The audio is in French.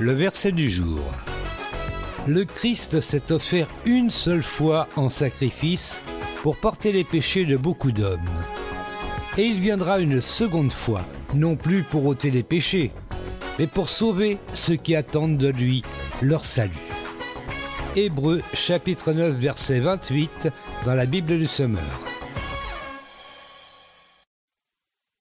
Le verset du jour. Le Christ s'est offert une seule fois en sacrifice pour porter les péchés de beaucoup d'hommes. Et il viendra une seconde fois, non plus pour ôter les péchés, mais pour sauver ceux qui attendent de lui leur salut. Hébreu chapitre 9 verset 28 dans la Bible du Semeur.